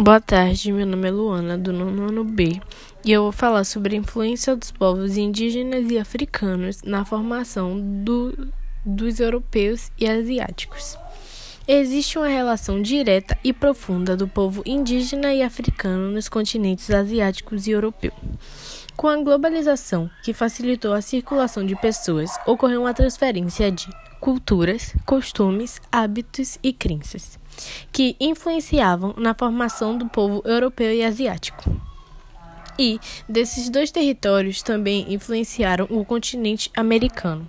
Boa tarde, meu nome é Luana, do nono B, e eu vou falar sobre a influência dos povos indígenas e africanos na formação do, dos europeus e asiáticos. Existe uma relação direta e profunda do povo indígena e africano nos continentes asiáticos e europeu. Com a globalização, que facilitou a circulação de pessoas, ocorreu uma transferência de culturas, costumes, hábitos e crenças que influenciavam na formação do povo europeu e asiático. E desses dois territórios também influenciaram o continente americano.